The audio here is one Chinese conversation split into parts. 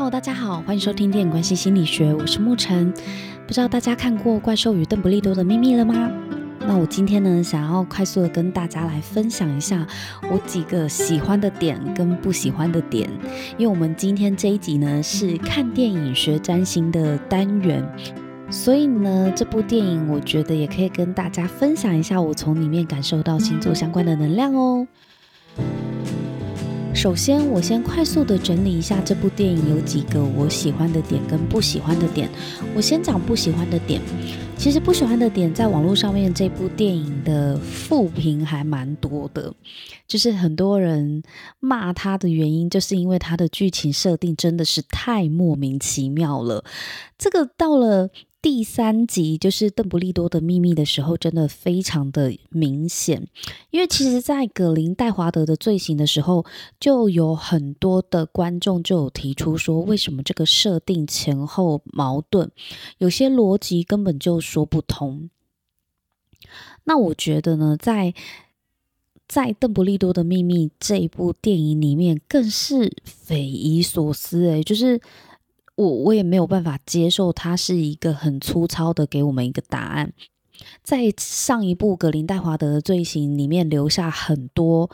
Hello，大家好，欢迎收听电影关系心理学，我是沐晨。不知道大家看过《怪兽与邓布利多的秘密》了吗？那我今天呢，想要快速的跟大家来分享一下我几个喜欢的点跟不喜欢的点，因为我们今天这一集呢是看电影学占星的单元，所以呢，这部电影我觉得也可以跟大家分享一下我从里面感受到星座相关的能量哦。首先，我先快速的整理一下这部电影有几个我喜欢的点跟不喜欢的点。我先讲不喜欢的点。其实不喜欢的点，在网络上面这部电影的负评还蛮多的，就是很多人骂他的原因，就是因为他的剧情设定真的是太莫名其妙了。这个到了。第三集就是邓布利多的秘密的时候，真的非常的明显，因为其实，在葛林戴华德的罪行的时候，就有很多的观众就有提出说，为什么这个设定前后矛盾，有些逻辑根本就说不通。那我觉得呢，在在邓布利多的秘密这一部电影里面，更是匪夷所思诶，就是。我我也没有办法接受，他是一个很粗糙的给我们一个答案，在上一部格林戴华德的罪行里面留下很多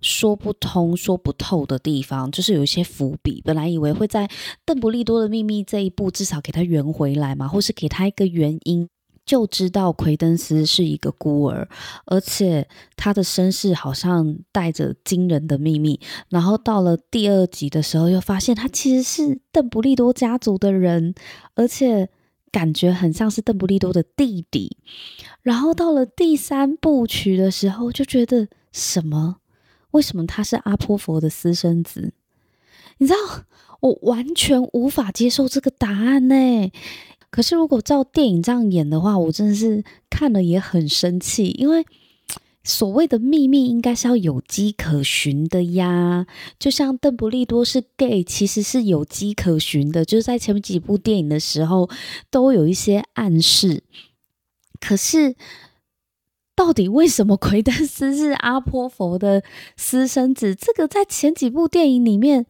说不通、说不透的地方，就是有一些伏笔。本来以为会在邓布利多的秘密这一部至少给他圆回来嘛，或是给他一个原因。就知道奎登斯是一个孤儿，而且他的身世好像带着惊人的秘密。然后到了第二集的时候，又发现他其实是邓布利多家族的人，而且感觉很像是邓布利多的弟弟。然后到了第三部曲的时候，就觉得什么？为什么他是阿波佛的私生子？你知道，我完全无法接受这个答案呢。可是，如果照电影这样演的话，我真的是看了也很生气，因为所谓的秘密应该是要有迹可循的呀。就像邓布利多是 gay，其实是有迹可循的，就是在前面几部电影的时候都有一些暗示。可是，到底为什么奎登斯是阿波佛的私生子？这个在前几部电影里面，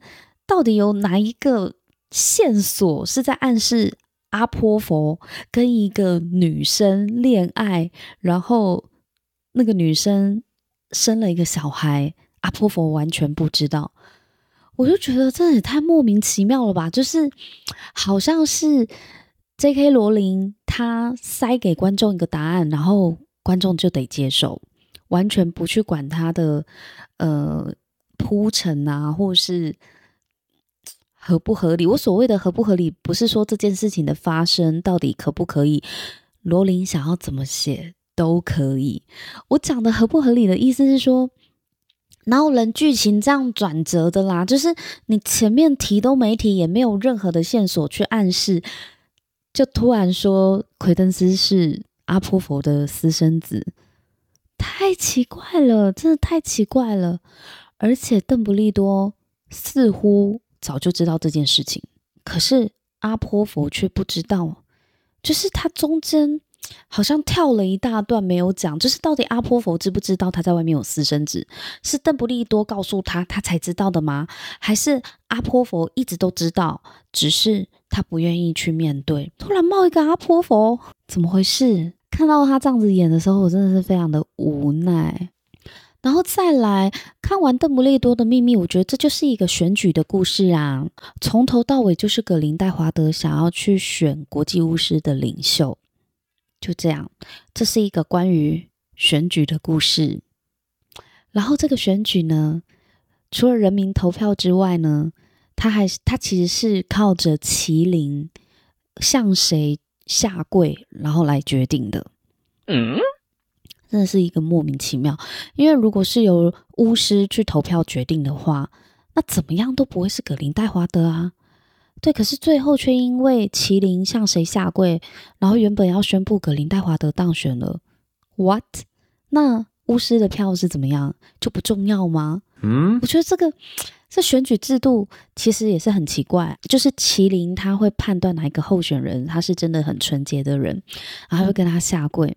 到底有哪一个线索是在暗示？阿波佛跟一个女生恋爱，然后那个女生生了一个小孩，阿波佛完全不知道。我就觉得这也太莫名其妙了吧！就是好像是 J.K. 罗琳他塞给观众一个答案，然后观众就得接受，完全不去管他的呃铺陈啊，或是。合不合理？我所谓的合不合理，不是说这件事情的发生到底可不可以，罗琳想要怎么写都可以。我讲的合不合理的意思是说，哪有人剧情这样转折的啦？就是你前面提都没提，也没有任何的线索去暗示，就突然说奎登斯是阿波佛的私生子，太奇怪了，真的太奇怪了。而且邓布利多似乎。早就知道这件事情，可是阿婆佛却不知道，就是他中间 好像跳了一大段没有讲，就是到底阿婆佛知不知道他在外面有私生子？是邓布利多告诉他，他才知道的吗？还是阿婆佛一直都知道，只是他不愿意去面对？突然冒一个阿婆佛，怎么回事？看到他这样子演的时候，我真的是非常的无奈。然后再来看完邓布利多的秘密，我觉得这就是一个选举的故事啊，从头到尾就是葛林戴华德想要去选国际巫师的领袖，就这样，这是一个关于选举的故事。然后这个选举呢，除了人民投票之外呢，他还他其实是靠着麒麟向谁下跪，然后来决定的。嗯。真的是一个莫名其妙，因为如果是由巫师去投票决定的话，那怎么样都不会是葛林戴华德啊。对，可是最后却因为麒麟向谁下跪，然后原本要宣布葛林戴华德当选了。What？那巫师的票是怎么样？就不重要吗？嗯，我觉得这个这选举制度其实也是很奇怪，就是麒麟他会判断哪一个候选人他是真的很纯洁的人，然后会跟他下跪。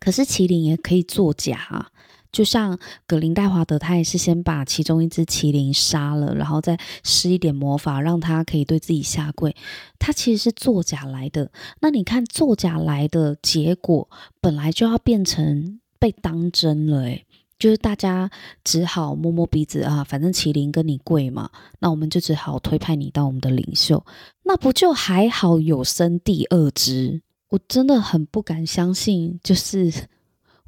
可是麒麟也可以作假啊，就像葛林戴华德，他也是先把其中一只麒麟杀了，然后再施一点魔法，让他可以对自己下跪。他其实是作假来的。那你看，作假来的结果，本来就要变成被当真了，诶，就是大家只好摸摸鼻子啊，反正麒麟跟你跪嘛，那我们就只好推派你当我们的领袖。那不就还好有生第二只？我真的很不敢相信，就是。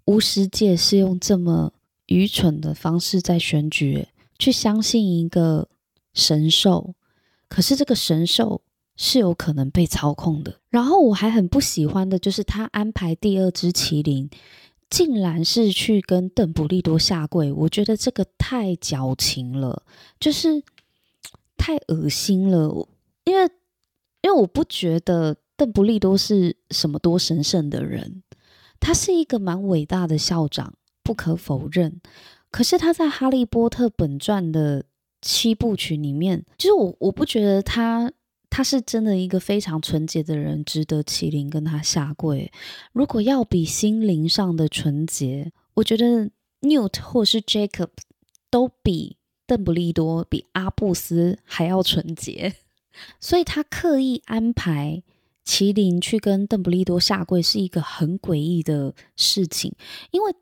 巫师界是用这么愚蠢的方式在选举，去相信一个神兽，可是这个神兽是有可能被操控的。然后我还很不喜欢的就是他安排第二只麒麟，竟然是去跟邓布利多下跪，我觉得这个太矫情了，就是太恶心了。因为因为我不觉得邓布利多是什么多神圣的人。他是一个蛮伟大的校长，不可否认。可是他在《哈利波特》本传的七部曲里面，就是我我不觉得他他是真的一个非常纯洁的人，值得麒麟跟他下跪。如果要比心灵上的纯洁，我觉得 Newt 或是 Jacob 都比邓布利多、比阿布斯还要纯洁，所以他刻意安排。麒麟去跟邓布利多下跪是一个很诡异的事情，因为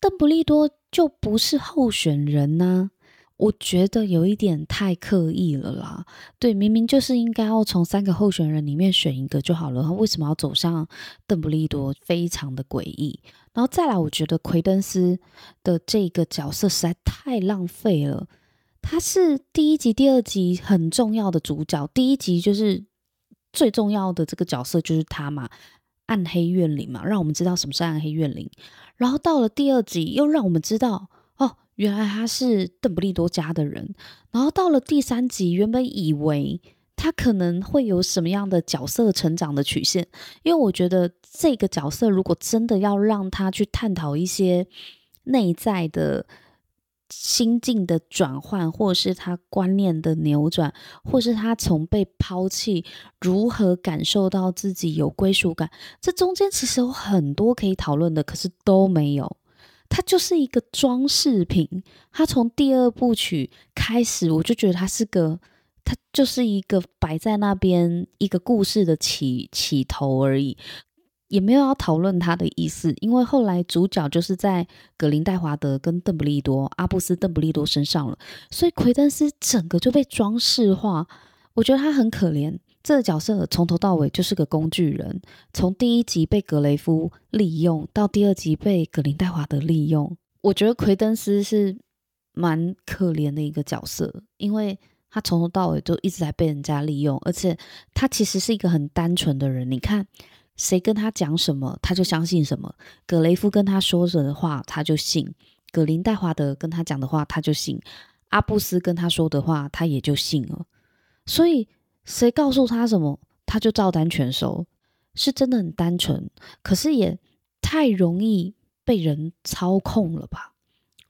邓布利多就不是候选人呢、我觉得有一点太刻意了啦。对，明明就是应该要从三个候选人里面选一个就好了，他为什么要走向邓布利多？非常的诡异。然后再来，我觉得奎登斯的这个角色实在太浪费了。他是第一集、第二集很重要的主角，第一集就是。最重要的这个角色就是他嘛，暗黑怨灵嘛，让我们知道什么是暗黑怨灵。然后到了第二集，又让我们知道哦，原来他是邓布利多家的人。然后到了第三集，原本以为他可能会有什么样的角色成长的曲线，因为我觉得这个角色如果真的要让他去探讨一些内在的。心境的转换，或是他观念的扭转，或是他从被抛弃如何感受到自己有归属感，这中间其实有很多可以讨论的，可是都没有。它就是一个装饰品。它从第二部曲开始，我就觉得它是个，它就是一个摆在那边一个故事的起起头而已。也没有要讨论他的意思，因为后来主角就是在格林戴华德跟邓布利多、阿布斯、邓布利多身上了，所以魁登斯整个就被装饰化。我觉得他很可怜，这个角色从头到尾就是个工具人，从第一集被格雷夫利用到第二集被格林戴华德利用。我觉得魁登斯是蛮可怜的一个角色，因为他从头到尾都一直在被人家利用，而且他其实是一个很单纯的人。你看。谁跟他讲什么，他就相信什么。葛雷夫跟他说着的话，他就信；葛林戴华德跟他讲的话，他就信；阿布斯跟他说的话，他也就信了。所以，谁告诉他什么，他就照单全收。是真的很单纯，可是也太容易被人操控了吧？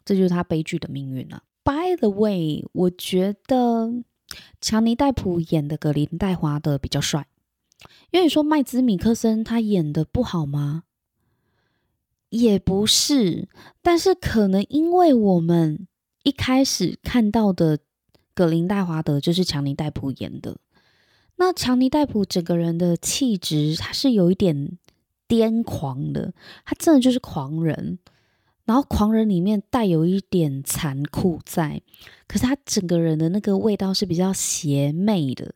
这就是他悲剧的命运了。By the way，我觉得强尼戴普演的葛林戴华德比较帅。因为你说麦兹米克森他演的不好吗？也不是，但是可能因为我们一开始看到的葛林戴华德就是强尼戴普演的，那强尼戴普整个人的气质他是有一点癫狂的，他真的就是狂人，然后狂人里面带有一点残酷在，可是他整个人的那个味道是比较邪魅的，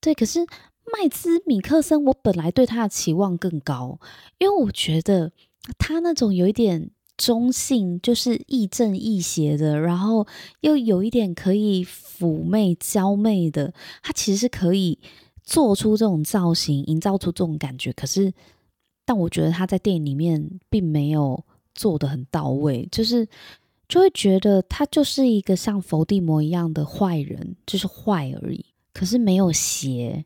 对，可是。麦兹米克森，我本来对他的期望更高，因为我觉得他那种有一点中性，就是亦正亦邪的，然后又有一点可以妩媚娇媚的，他其实是可以做出这种造型，营造出这种感觉。可是，但我觉得他在电影里面并没有做得很到位，就是就会觉得他就是一个像伏地魔一样的坏人，就是坏而已，可是没有邪。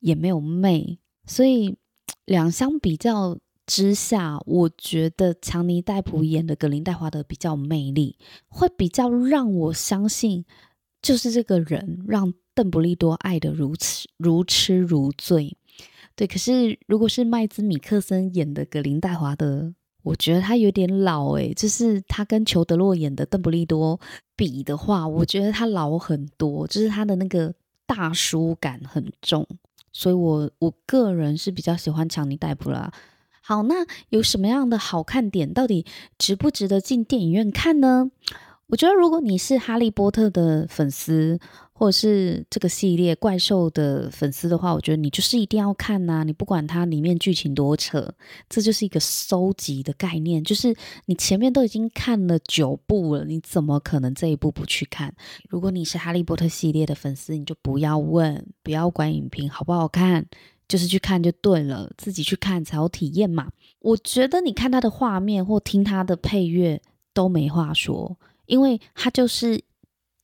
也没有媚，所以两相比较之下，我觉得强尼戴普演的格林戴华德比较魅力，会比较让我相信，就是这个人让邓布利多爱得如此如痴如醉。对，可是如果是麦兹米克森演的格林戴华德，我觉得他有点老诶，就是他跟裘德洛演的邓布利多比的话，我觉得他老很多，就是他的那个大叔感很重，所以我我个人是比较喜欢强尼戴普啦。好，那有什么样的好看点？到底值不值得进电影院看呢？我觉得如果你是哈利波特的粉丝，或者是这个系列怪兽的粉丝的话，我觉得你就是一定要看呐、你不管它里面剧情多扯，这就是一个收集的概念。就是你前面都已经看了九部了，你怎么可能这一部不去看？如果你是哈利波特系列的粉丝，你就不要问，不要管影评好不好看，就是去看就对了，自己去看才有体验嘛。我觉得你看它的画面或听它的配乐都没话说，因为它就是。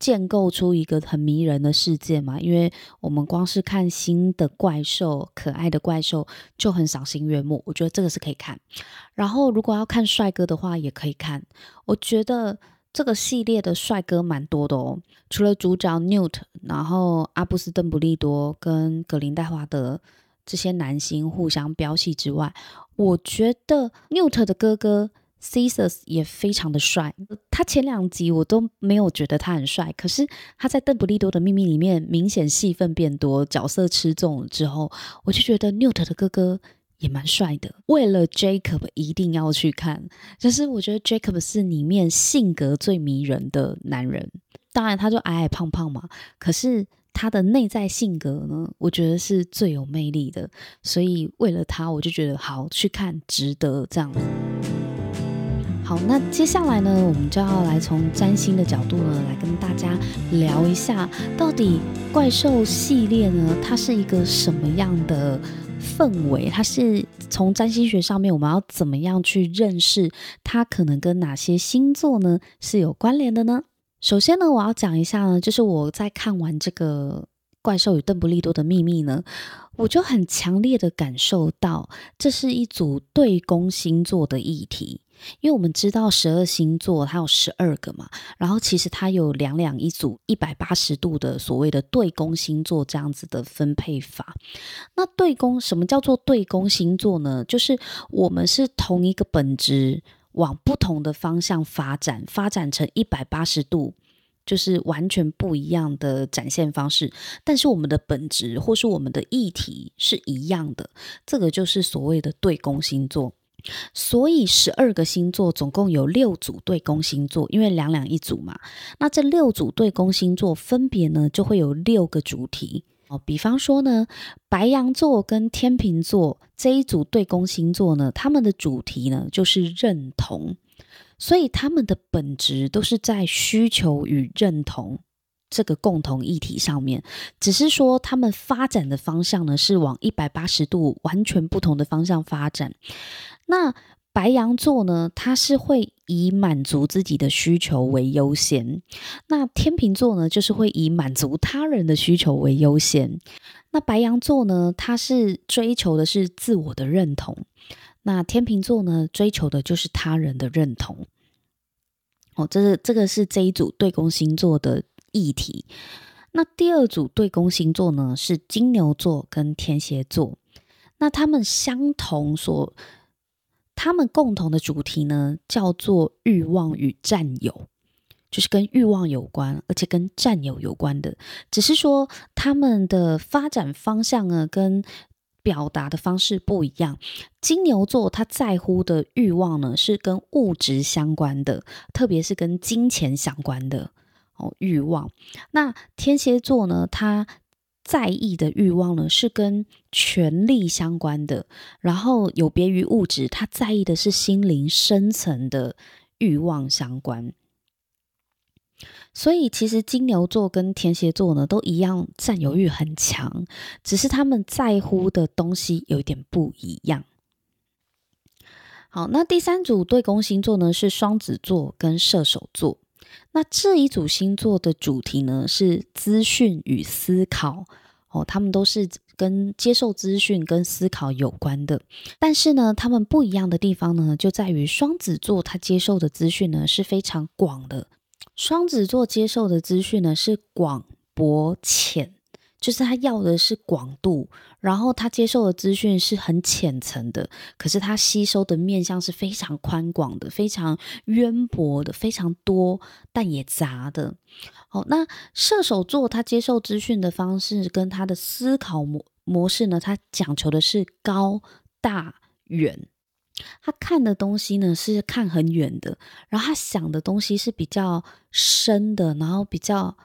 建构出一个很迷人的世界嘛，因为我们光是看新的怪兽、可爱的怪兽就很赏心悦目，我觉得这个是可以看。然后如果要看帅哥的话，也可以看。我觉得这个系列的帅哥蛮多的哦，除了主角 Newt，然后阿布斯·邓布利多跟格林戴华德这些男星互相飙戏之外，我觉得 Newt 的哥哥。C e s a r 也非常的帅，他前两集我都没有觉得他很帅，可是他在《邓布利多的秘密》里面明显戏份变多，角色吃重了之后，我就觉得 Newt 的哥哥也蛮帅的。为了 Jacob 一定要去看，就是我觉得 Jacob 是里面性格最迷人的男人，当然他就矮矮胖胖嘛，可是他的内在性格呢，我觉得是最有魅力的，所以为了他，我就觉得好去看，值得这样子。好，那接下来呢，我们就要来从占星的角度呢，来跟大家聊一下，到底怪兽系列呢，它是一个什么样的氛围？它是从占星学上面，我们要怎么样去认识它？可能跟哪些星座呢是有关联的呢？首先呢，我要讲一下呢，就是我在看完这个《怪兽与邓布利多的秘密》呢，我就很强烈的感受到，这是一组对宫星座的议题。因为我们知道十二星座它有十二个嘛，然后其实它有两两一组一百八十度的所谓的对宫星座这样子的分配法。那对宫什么叫做对宫星座呢？就是我们是同一个本质往不同的方向发展，发展成一百八十度，就是完全不一样的展现方式。但是我们的本质或是我们的议题是一样的，这个就是所谓的对宫星座。所以十二个星座总共有六组对宫星座，因为两两一组嘛。那这六组对宫星座分别呢就会有六个主题哦。比方说呢，白羊座跟天秤座这一组对宫星座呢，他们的主题呢就是认同，所以他们的本质都是在需求与认同这个共同议题上面，只是说他们发展的方向呢是往一百八十度完全不同的方向发展。那白羊座呢，它是会以满足自己的需求为优先；那天秤座呢，就是会以满足他人的需求为优先。那白羊座呢，它是追求的是自我的认同；那天秤座呢，追求的就是他人的认同。哦，这是这个是这一组对宫星座的议题。那第二组对宫星座呢，是金牛座跟天蝎座。那他们相同所。他们共同的主题呢，叫做欲望与占有，就是跟欲望有关，而且跟占有有关的。只是说他们的发展方向呢，跟表达的方式不一样。金牛座他在乎的欲望呢，是跟物质相关的，特别是跟金钱相关的哦，欲望。那天蝎座呢，他。在意的欲望呢，是跟权力相关的，然后有别于物质，他在意的是心灵深层的欲望相关。所以，其实金牛座跟天蝎座呢，都一样占有欲很强，只是他们在乎的东西有一点不一样。好，那第三组对宫星座呢，是双子座跟射手座。那这一组星座的主题呢，是资讯与思考哦，他们都是跟接受资讯跟思考有关的。但是呢，他们不一样的地方呢，就在于双子座他接受的资讯呢是非常广的。双子座接受的资讯呢是广博浅，就是他要的是广度，然后他接受的资讯是很浅层的，可是他吸收的面向是非常宽广的、非常渊博的、非常多但也杂的。好，那射手座他接受资讯的方式跟他的思考模模式呢，他讲求的是高大远。他看的东西呢是看很远的，然后他想的东西是比较深的，然后比较，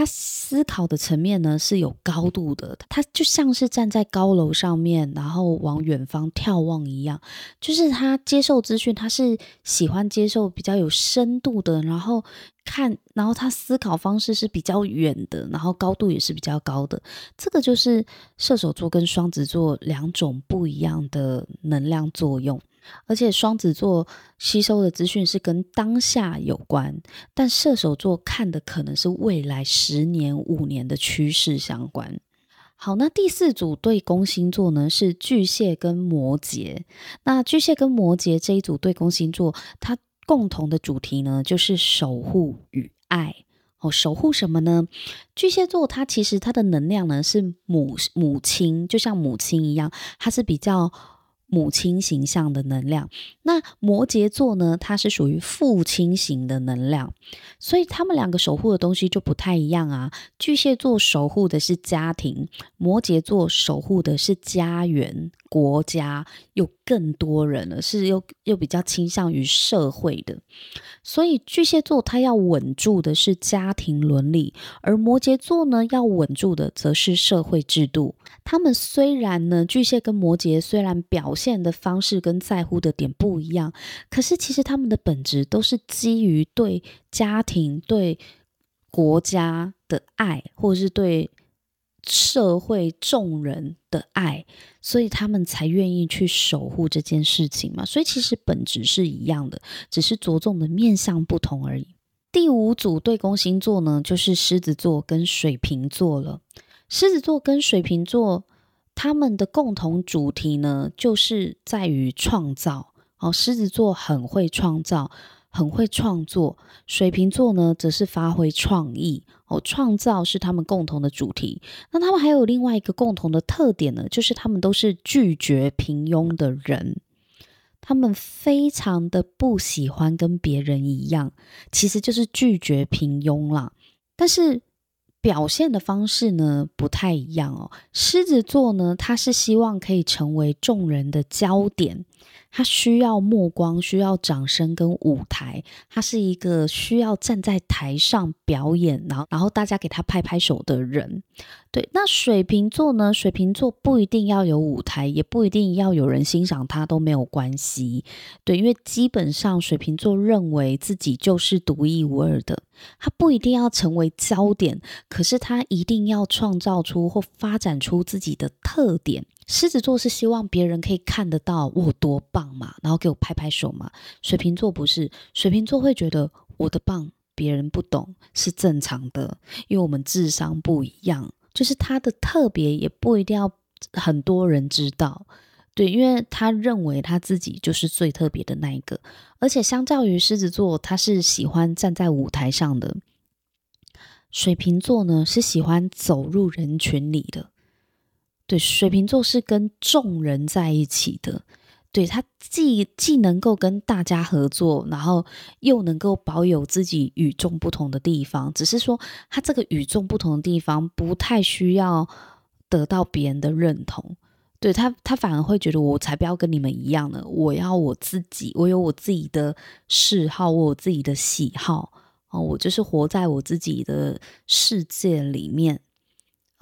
他思考的层面呢是有高度的，他就像是站在高楼上面，然后往远方眺望一样，就是他接受资讯，他是喜欢接受比较有深度的，然后。看，然后他思考方式是比较远的，然后高度也是比较高的。这个就是射手座跟双子座两种不一样的能量作用。而且双子座吸收的资讯是跟当下有关，但射手座看的可能是未来十年、五年的趋势相关。好，那第四组对宫星座呢是巨蟹跟摩羯。那巨蟹跟摩羯这一组对宫星座，它。共同的主题呢，就是守护与爱哦。守护什么呢？巨蟹座它其实它的能量呢是母母亲，就像母亲一样，它是比较。母亲形象的能量，那摩羯座呢？它是属于父亲型的能量，所以他们两个守护的东西就不太一样啊。巨蟹座守护的是家庭，摩羯座守护的是家园、国家，又更多人了，是又又比较倾向于社会的。所以巨蟹座他要稳住的是家庭伦理，而摩羯座呢要稳住的则是社会制度。他们虽然呢，巨蟹跟摩羯虽然表现的方式跟在乎的点不一样，可是其实他们的本质都是基于对家庭、对国家的爱，或者是对社会众人的爱，所以他们才愿意去守护这件事情嘛。所以其实本质是一样的，只是着重的面向不同而已。第五组对宫星座呢，就是狮子座跟水瓶座了。狮子座跟水瓶座，他们的共同主题呢，就是在于创造。哦，狮子座很会创造，很会创作；水瓶座呢，则是发挥创意。哦，创造是他们共同的主题。那他们还有另外一个共同的特点呢，就是他们都是拒绝平庸的人。他们非常的不喜欢跟别人一样，其实就是拒绝平庸啦。但是。表现的方式呢，不太一样哦。狮子座呢，他是希望可以成为众人的焦点，他需要目光，需要掌声跟舞台，他是一个需要站在台上表演，然后然后大家给他拍拍手的人。对，那水瓶座呢？水瓶座不一定要有舞台，也不一定要有人欣赏他，都没有关系。对，因为基本上水瓶座认为自己就是独一无二的，他不一定要成为焦点，可是他一定要创造出或发展出自己的特点。狮子座是希望别人可以看得到我多棒嘛，然后给我拍拍手嘛。水瓶座不是，水瓶座会觉得我的棒别人不懂是正常的，因为我们智商不一样。就是他的特别也不一定要很多人知道，对，因为他认为他自己就是最特别的那一个，而且相较于狮子座，他是喜欢站在舞台上的；水瓶座呢是喜欢走入人群里的，对，水瓶座是跟众人在一起的。对，他既既能够跟大家合作，然后又能够保有自己与众不同的地方，只是说他这个与众不同的地方不太需要得到别人的认同。对，他，他反而会觉得我才不要跟你们一样呢，我要我自己，我有我自己的嗜好，我有自己的喜好哦，我就是活在我自己的世界里面。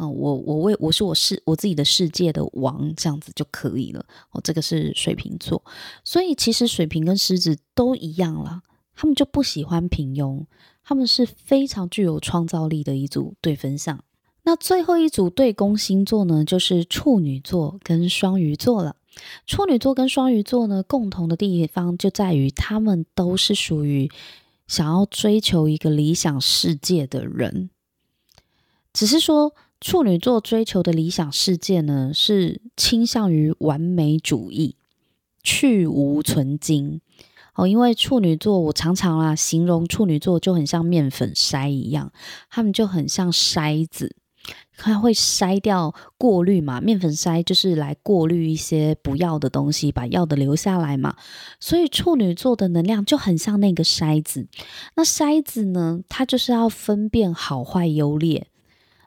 嗯，我我为我是我世我自己的世界的王，这样子就可以了。哦，这个是水瓶座，所以其实水瓶跟狮子都一样啦，他们就不喜欢平庸，他们是非常具有创造力的一组对分相。那最后一组对宫星座呢，就是处女座跟双鱼座了。处女座跟双鱼座呢，共同的地方就在于他们都是属于想要追求一个理想世界的人，只是说。处女座追求的理想世界呢，是倾向于完美主义，去无存菁。哦，因为处女座，我常常啊形容处女座就很像面粉筛一样，他们就很像筛子。它会筛掉、过滤嘛，面粉筛就是来过滤一些不要的东西，把要的留下来嘛。所以处女座的能量就很像那个筛子。那筛子呢，它就是要分辨好坏优劣。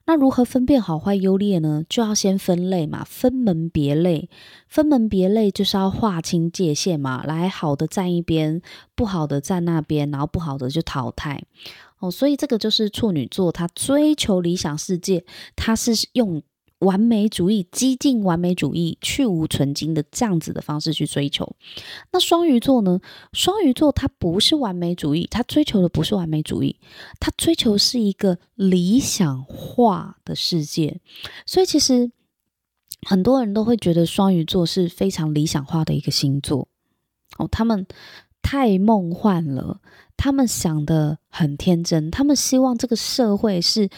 那如何分辨好坏优劣呢？就要先分类嘛，分门别类。分门别类就是要划清界限嘛，来好的站一边，不好的站那边，然后不好的就淘汰。哦，所以这个就是处女座，他追求理想世界，他是用完美主义、激进完美主义、去无存菁的这样子的方式去追求。那双鱼座呢？双鱼座他不是完美主义，他追求的不是完美主义，他追求是一个理想化的世界。所以其实很多人都会觉得双鱼座是非常理想化的一个星座。哦，他们太梦幻了。他们想的很天真，他们希望这个社会是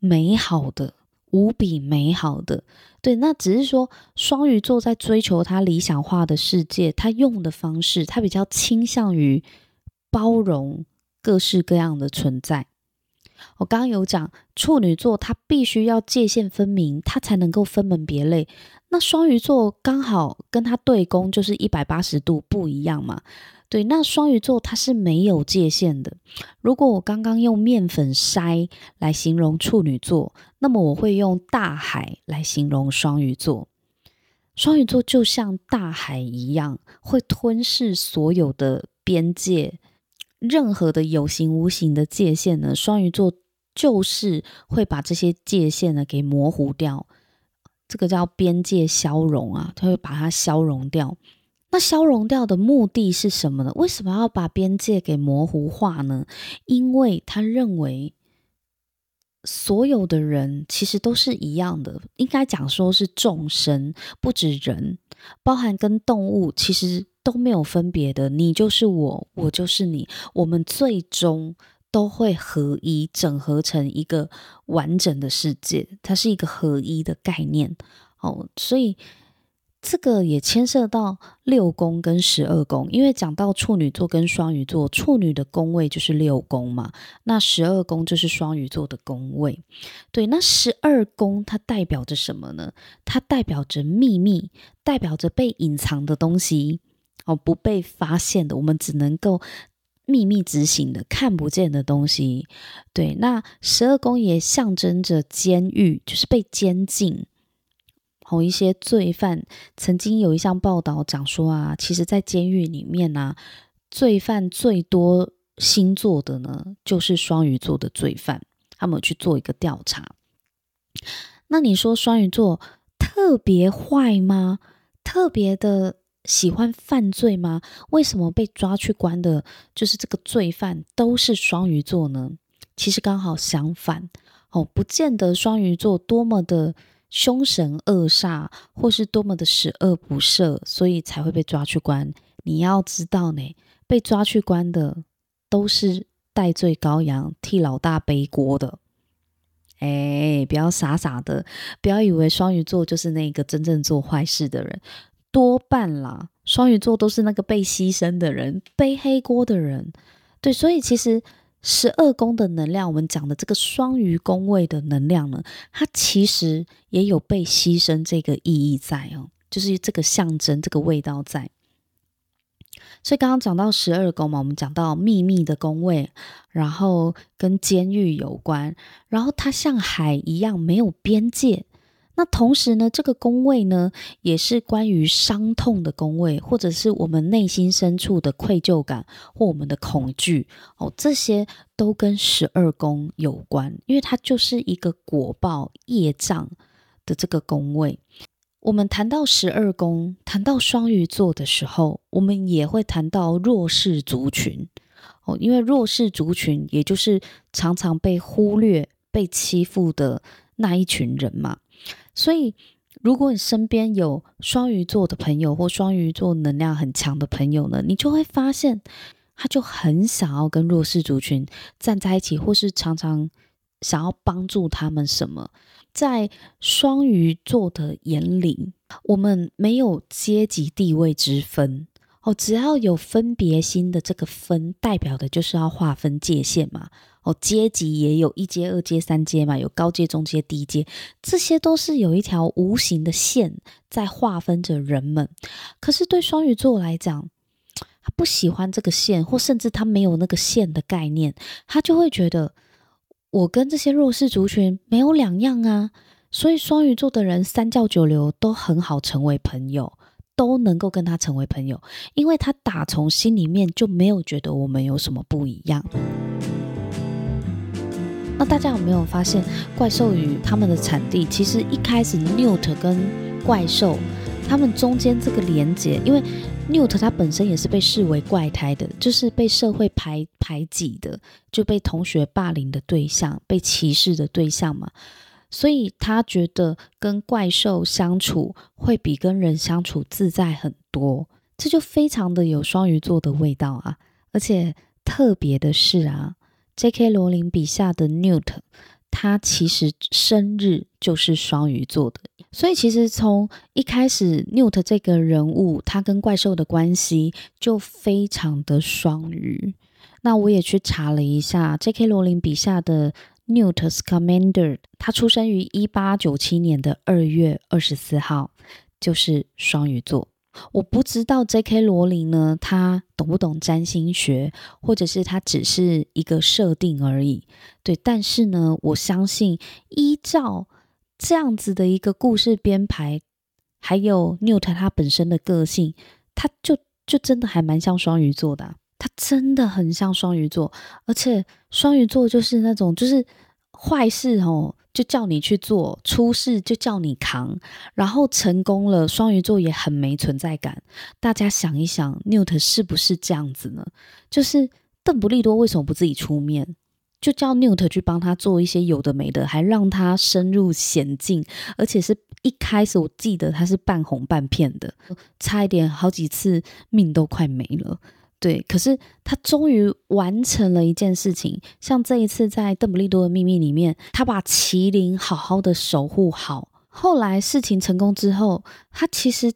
美好的，无比美好的。对，那只是说双鱼座在追求他理想化的世界，他用的方式，他比较倾向于包容各式各样的存在。我刚刚有讲，处女座他必须要界限分明，他才能够分门别类。那双鱼座刚好跟他对宫，就是一百八十度不一样嘛。对，那双鱼座它是没有界限的。如果我刚刚用面粉筛来形容处女座，那么我会用大海来形容双鱼座。双鱼座就像大海一样，会吞噬所有的边界，任何的有形无形的界限呢，双鱼座就是会把这些界限呢给模糊掉。这个叫边界消融啊，它会把它消融掉。那消融掉的目的是什么呢？为什么要把边界给模糊化呢？因为他认为所有的人其实都是一样的，应该讲说是众生，不止人，包含跟动物其实都没有分别的。你就是我，我就是你，我们最终都会合一，整合成一个完整的世界。它是一个合一的概念哦，所以。这个也牵涉到六宫跟十二宫，因为讲到处女座跟双鱼座，处女的宫位就是六宫嘛，那十二宫就是双鱼座的宫位。对，那十二宫它代表着什么呢？它代表着秘密，代表着被隐藏的东西哦，不被发现的，我们只能够秘密执行的，看不见的东西。对，那十二宫也象征着监狱，就是被监禁。某一些罪犯曾经有一项报道讲说啊，其实，在监狱里面呢、啊，罪犯最多星座的呢，就是双鱼座的罪犯。他们有去做一个调查，那你说双鱼座特别坏吗？特别的喜欢犯罪吗？为什么被抓去关的，就是这个罪犯都是双鱼座呢？其实刚好相反哦，不见得双鱼座多么的。凶神恶煞，或是多么的十恶不赦，所以才会被抓去关。你要知道呢，被抓去关的都是代罪羔羊，替老大背锅的。哎，不要傻傻的，不要以为双鱼座就是那个真正做坏事的人，多半啦，双鱼座都是那个被牺牲的人，背黑锅的人。对，所以其实。十二宫的能量，我们讲的这个双鱼宫位的能量呢，它其实也有被牺牲这个意义在哦，就是这个象征，这个味道在。所以刚刚讲到十二宫嘛，我们讲到秘密的宫位，然后跟监狱有关，然后它像海一样没有边界。那同时呢，这个宫位呢，也是关于伤痛的宫位，或者是我们内心深处的愧疚感或我们的恐惧哦，这些都跟十二宫有关，因为它就是一个果报业障的这个宫位。我们谈到十二宫，谈到双鱼座的时候，我们也会谈到弱势族群哦，因为弱势族群也就是常常被忽略、被欺负的那一群人嘛。所以，如果你身边有双鱼座的朋友或双鱼座能量很强的朋友呢，你就会发现，他就很想要跟弱势族群站在一起，或是常常想要帮助他们什么。在双鱼座的眼里，我们没有阶级地位之分哦，只要有分别心的这个分，代表的就是要划分界限嘛。哦，阶级也有一阶、二阶、三阶嘛，有高阶、中阶、低阶，这些都是有一条无形的线在划分着人们。可是对双鱼座来讲，他不喜欢这个线，或甚至他没有那个线的概念，他就会觉得我跟这些弱势族群没有两样啊。所以双鱼座的人三教九流都很好成为朋友，都能够跟他成为朋友，因为他打从心里面就没有觉得我们有什么不一样。那大家有没有发现，怪兽与他们的产地，其实一开始 Newt 跟怪兽他们中间这个连接，因为 Newt 他本身也是被视为怪胎的，就是被社会排排挤的，就被同学霸凌的对象，被歧视的对象嘛，所以他觉得跟怪兽相处会比跟人相处自在很多，这就非常的有双鱼座的味道啊，而且特别的是啊。J.K. 罗琳笔下的 Newt，他其实生日就是双鱼座的，所以其实从一开始 Newt 这个人物，他跟怪兽的关系就非常的双鱼。那我也去查了一下，J.K. 罗琳笔下的 Newt Scamander，他出生于一八九七年的二月二十四号，就是双鱼座。我不知道 J.K. 罗琳呢，他懂不懂占星学，或者是他只是一个设定而已。对，但是呢，我相信依照这样子的一个故事编排，还有 Newt 他本身的个性，他就就真的还蛮像双鱼座的啊，他真的很像双鱼座，而且双鱼座就是那种就是坏事哦。就叫你去做，出事就叫你扛，然后成功了，双鱼座也很没存在感。大家想一想，Newt 是不是这样子呢？就是邓布利多为什么不自己出面，就叫 Newt 去帮他做一些有的没的，还让他深入险境，而且是一开始我记得他是半哄半骗的，差一点好几次命都快没了。对，可是他终于完成了一件事情，像这一次在《邓布利多的秘密》里面，他把麒麟好好的守护好。后来事情成功之后，他其实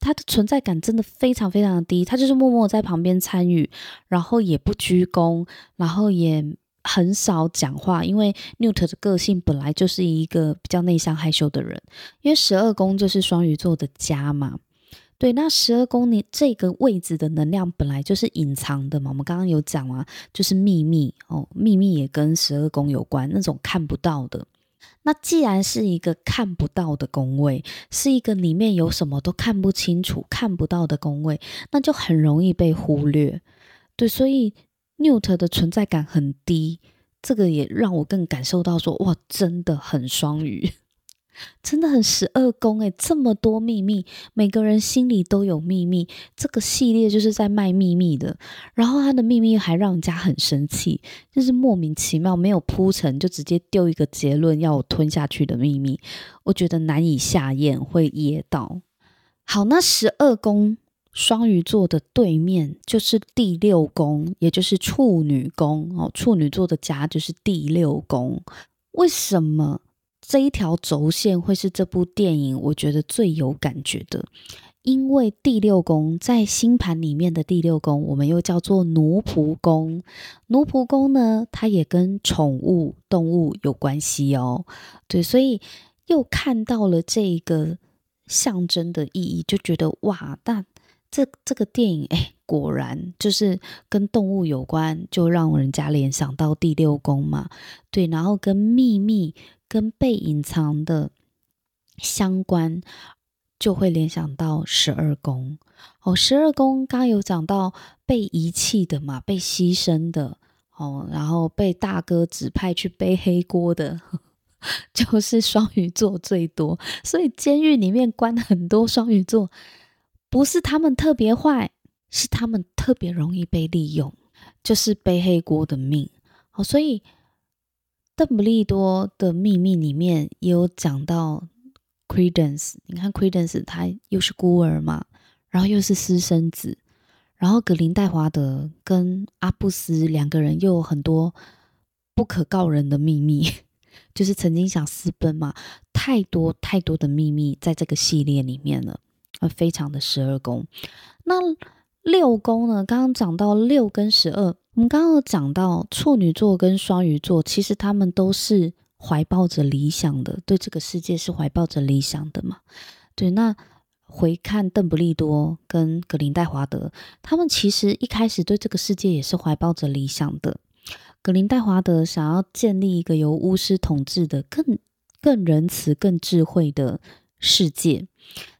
他的存在感真的非常非常的低，他就是默默在旁边参与，然后也不居功，然后也很少讲话，因为 Newt 的个性本来就是一个比较内向害羞的人，因为十二宫就是双鱼座的家嘛。对，那十二宫你这个位置的能量本来就是隐藏的嘛，我们刚刚有讲啊，就是秘密哦，秘密也跟十二宫有关，那种看不到的。那既然是一个看不到的宫位，是一个里面有什么都看不清楚、看不到的宫位，那就很容易被忽略。对，所以 Newt 的存在感很低，这个也让我更感受到说，哇，真的很双鱼。真的很十二宫诶，这么多秘密，每个人心里都有秘密。这个系列就是在卖秘密的，然后他的秘密还让人家很生气，就是莫名其妙没有铺陈就直接丢一个结论要我吞下去的秘密，我觉得难以下咽，会噎到。好，那十二宫双鱼座的对面就是第六宫，也就是处女宫哦，处女座的家就是第六宫，为什么？这一条轴线会是这部电影我觉得最有感觉的，因为第六宫在星盘里面的第六宫，我们又叫做奴仆宫。奴仆宫呢，它也跟宠物动物有关系哦。对，所以又看到了这个象征的意义，就觉得哇，那这这个电影哎，果然就是跟动物有关，就让人家联想到第六宫嘛。对，然后跟秘密。跟被隐藏的相关，就会联想到十二宫哦。十二宫刚刚有讲到被遗弃的嘛，被牺牲的哦，然后被大哥指派去背黑锅的，就是双鱼座最多。所以监狱里面关很多双鱼座，不是他们特别坏，是他们特别容易被利用，就是背黑锅的命哦。所以。邓布利多的秘密里面也有讲到 Credence，你看 Credence 他又是孤儿嘛，然后又是私生子，然后格林戴华德跟阿布斯两个人又有很多不可告人的秘密，就是曾经想私奔嘛，太多太多的秘密在这个系列里面了，非常的十二宫。那六宫呢，刚刚讲到六跟十二，我们刚刚有讲到处女座跟双鱼座，其实他们都是怀抱着理想的，对这个世界是怀抱着理想的嘛。对，那回看邓布利多跟格林戴华德，他们其实一开始对这个世界也是怀抱着理想的。格林戴华德想要建立一个由巫师统治的更更仁慈、更智慧的世界。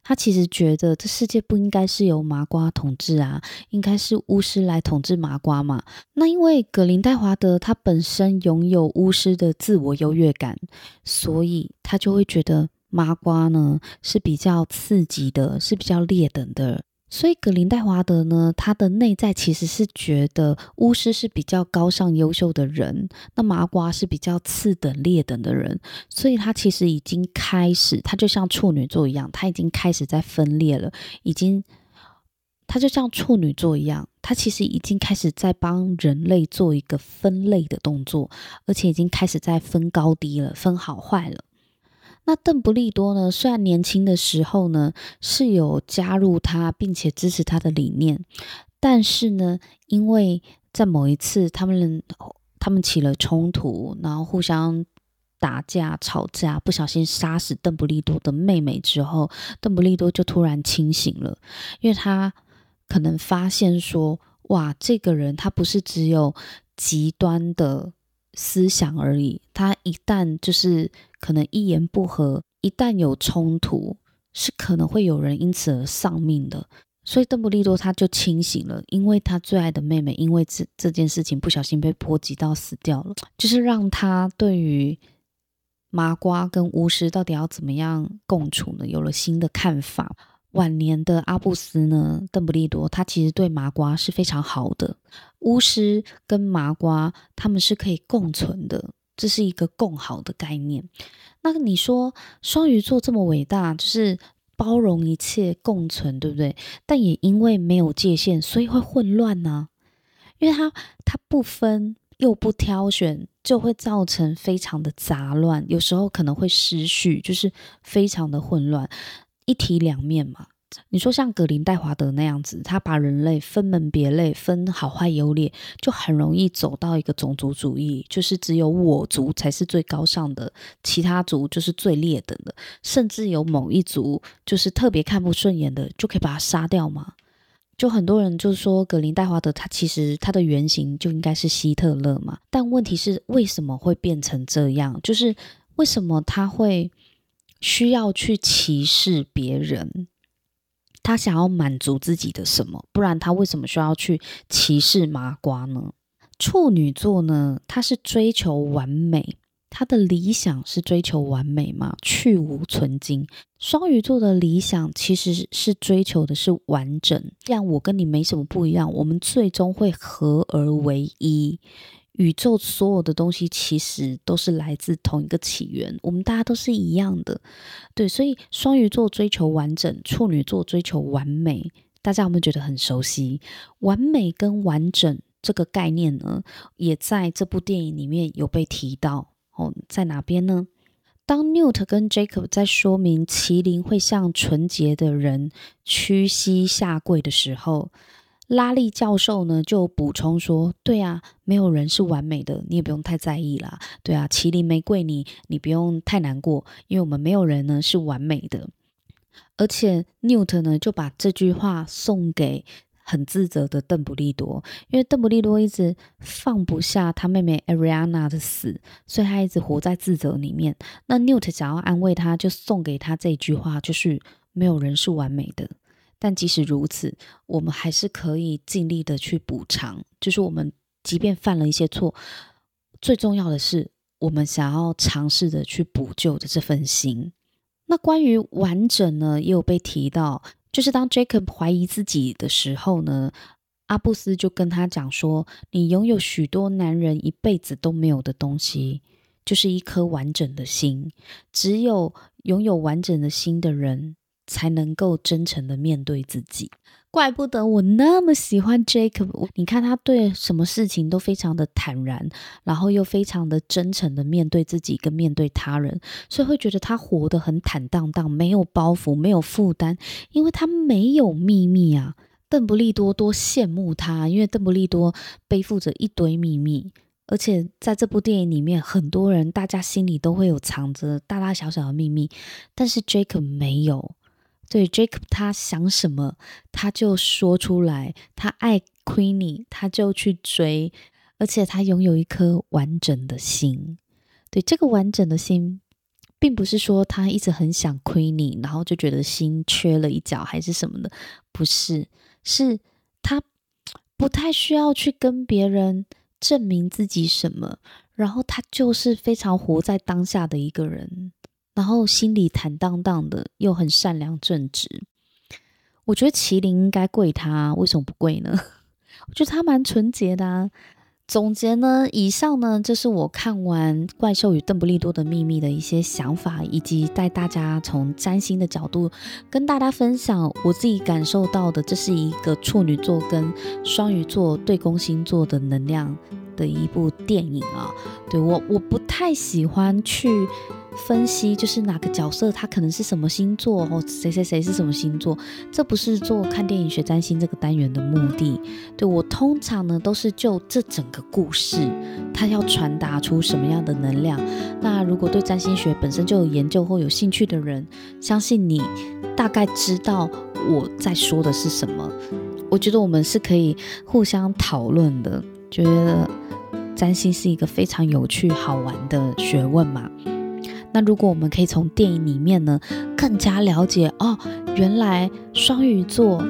他其实觉得这世界不应该是由麻瓜统治啊，应该是巫师来统治麻瓜嘛。那因为格林戴华德他本身拥有巫师的自我优越感，所以他就会觉得麻瓜呢是比较刺激的，是比较劣等的。所以格林戴华德呢，他的内在其实是觉得巫师是比较高尚优秀的人，那麻瓜是比较次等劣等的人，所以他其实已经开始，他就像处女座一样，他已经开始在分裂了，已经，他就像处女座一样，他其实已经开始在帮人类做一个分类的动作，而且已经开始在分高低了，分好坏了。那邓布利多呢？虽然年轻的时候呢是有加入他，并且支持他的理念，但是呢，因为在某一次他们他们起了冲突，然后互相打架吵架，不小心杀死邓布利多的妹妹之后，邓布利多就突然清醒了，因为他可能发现说，哇，这个人他不是只有极端的。思想而已，他一旦就是可能一言不合，一旦有冲突，是可能会有人因此而丧命的。所以邓布利多他就清醒了，因为他最爱的妹妹因为这这件事情不小心被波及到死掉了，就是让他对于麻瓜跟巫师到底要怎么样共处呢，有了新的看法。晚年的阿布斯呢，邓布利多他其实对麻瓜是非常好的。巫师跟麻瓜他们是可以共存的，这是一个共好的概念。那你说双鱼座这么伟大，就是包容一切共存，对不对？但也因为没有界限，所以会混乱呢、因为他他不分又不挑选，就会造成非常的杂乱，有时候可能会失序，就是非常的混乱。一体两面嘛，你说像格林戴华德那样子，他把人类分门别类，分好坏优劣，就很容易走到一个种族主义，就是只有我族才是最高尚的，其他族就是最劣等的，甚至有某一族就是特别看不顺眼的，就可以把他杀掉嘛。就很多人就说格林戴华德他其实他的原型就应该是希特勒嘛，但问题是为什么会变成这样？就是为什么他会？需要去歧视别人，他想要满足自己的什么？不然他为什么需要去歧视麻瓜呢？处女座呢？他是追求完美，他的理想是追求完美嘛，去无存菁。双鱼座的理想其实是追求的是完整，这样我跟你没什么不一样，我们最终会合而为一。宇宙所有的东西其实都是来自同一个起源，我们大家都是一样的，对，所以双鱼座追求完整，处女座追求完美，大家有没有觉得很熟悉？完美跟完整这个概念呢，也在这部电影里面有被提到哦，在哪边呢？当 Newt 跟 Jacob 在说明麒麟会向纯洁的人屈膝下跪的时候。拉力教授呢就补充说：“对啊，没有人是完美的，你也不用太在意啦。对啊，麒麟玫瑰你，你不用太难过，因为我们没有人呢是完美的。而且 Newt 呢就把这句话送给很自责的邓布利多，因为邓布利多一直放不下他妹妹 Ariana 的死，所以他一直活在自责里面。那 Newt 想要安慰他，就送给他这句话，就是没有人是完美的。”但即使如此，我们还是可以尽力的去补偿。就是我们即便犯了一些错，最重要的是我们想要尝试的去补救的这份心。那关于完整呢，也有被提到，就是当 Jacob 怀疑自己的时候呢，阿布斯就跟他讲说：“你拥有许多男人一辈子都没有的东西，就是一颗完整的心。只有拥有完整的心的人。”才能够真诚的面对自己，怪不得我那么喜欢 Jacob。你看他对什么事情都非常的坦然，然后又非常的真诚的面对自己跟面对他人，所以会觉得他活得很坦荡荡，没有包袱，没有负担，因为他没有秘密啊。邓布利多多羡慕他，因为邓布利多背负着一堆秘密，而且在这部电影里面，很多人大家心里都会有藏着大大小小的秘密，但是 Jacob 没有。对 Jacob，他想什么他就说出来，他爱 Queenie，他就去追，而且他拥有一颗完整的心。对，这个完整的心，并不是说他一直很想 Queenie，然后就觉得心缺了一角还是什么的，不是。是他不太需要去跟别人证明自己什么，然后他就是非常活在当下的一个人，然后心里坦荡荡的，又很善良正直。我觉得麒麟应该跪他，为什么不跪呢？我觉得他蛮纯洁的啊。总结呢，以上呢，这是我看完《怪兽与邓布利多的秘密》的一些想法，以及带大家从占星的角度跟大家分享我自己感受到的，这是一个处女座跟双鱼座对宫星座的能量的一部电影啊。对，我，我不太喜欢去。分析就是哪个角色他可能是什么星座哦，谁谁谁是什么星座，这不是做看电影学占星这个单元的目的。对，我通常呢都是就这整个故事，他要传达出什么样的能量。那如果对占星学本身就有研究或有兴趣的人，相信你大概知道我在说的是什么。我觉得我们是可以互相讨论的，觉得占星是一个非常有趣好玩的学问嘛。那如果我们可以从电影里面呢，更加了解哦，原来双鱼座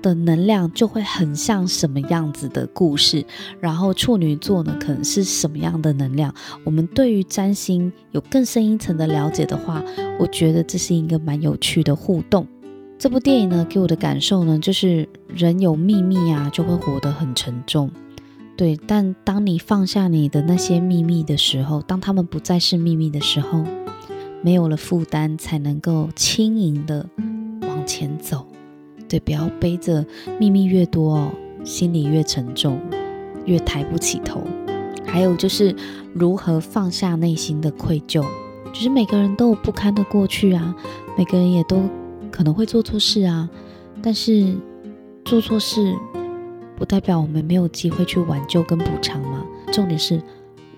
的能量就会很像什么样子的故事，然后处女座呢，可能是什么样的能量？我们对于占星有更深一层的了解的话，我觉得这是一个蛮有趣的互动。这部电影呢，给我的感受呢，就是人有秘密啊，就会活得很沉重。对，但当你放下你的那些秘密的时候，当他们不再是秘密的时候，没有了负担，才能够轻盈的往前走。对，不要背着秘密越多哦，心里越沉重，越抬不起头。还有就是如何放下内心的愧疚，就是每个人都有不堪的过去啊，每个人也都可能会做错事啊，但是做错事。不代表我们没有机会去挽救跟补偿吗？重点是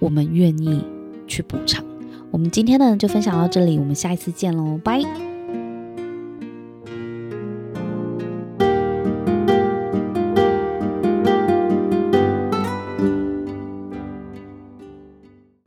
我们愿意去补偿。我们今天呢就分享到这里，我们下一次见喽，拜。